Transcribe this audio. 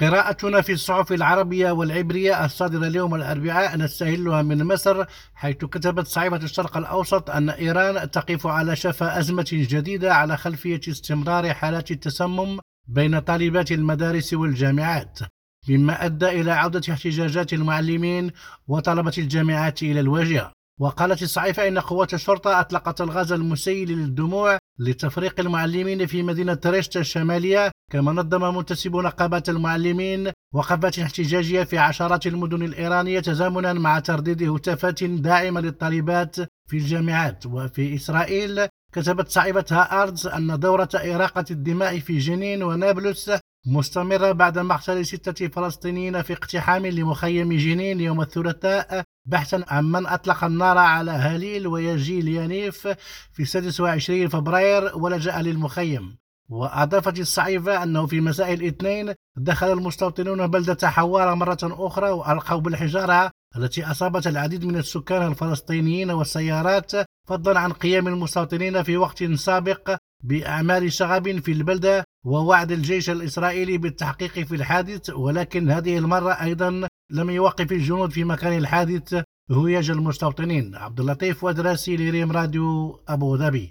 قراءتنا في الصحف العربية والعبرية الصادرة اليوم الأربعاء نستهلها من مصر حيث كتبت صحيفة الشرق الأوسط أن إيران تقف على شفا أزمة جديدة على خلفية استمرار حالات التسمم بين طالبات المدارس والجامعات. مما أدى إلى عودة احتجاجات المعلمين وطلبة الجامعات إلى الواجهة وقالت الصحيفة إن قوات الشرطة أطلقت الغاز المسيل للدموع لتفريق المعلمين في مدينة ريشت الشمالية كما نظم منتسب نقابات المعلمين وقفات احتجاجية في عشرات المدن الإيرانية تزامنا مع ترديد هتافات داعمة للطالبات في الجامعات. وفي إسرائيل كتبت صحيفة هآرتس أن دورة إراقة الدماء في جنين ونابلس مستمرة بعد مقتل ستة فلسطينيين في اقتحام لمخيم جنين يوم الثلاثاء بحثا عن من أطلق النار على هليل ويجيل يانيف في 26 فبراير ولجأ للمخيم. وأضافت الصحيفة أنه في مساء الاثنين دخل المستوطنون بلدة حوارة مرة أخرى وألقوا بالحجارة التي أصابت العديد من السكان الفلسطينيين والسيارات فضلا عن قيام المستوطنين في وقت سابق بأعمال شغب في البلدة ووعد الجيش الإسرائيلي بالتحقيق في الحادث. ولكن هذه المرة أيضا لم يوقف الجنود في مكان الحادث هياج المستوطنين. عبد اللطيف ودراسي لريم راديو أبو ظبي.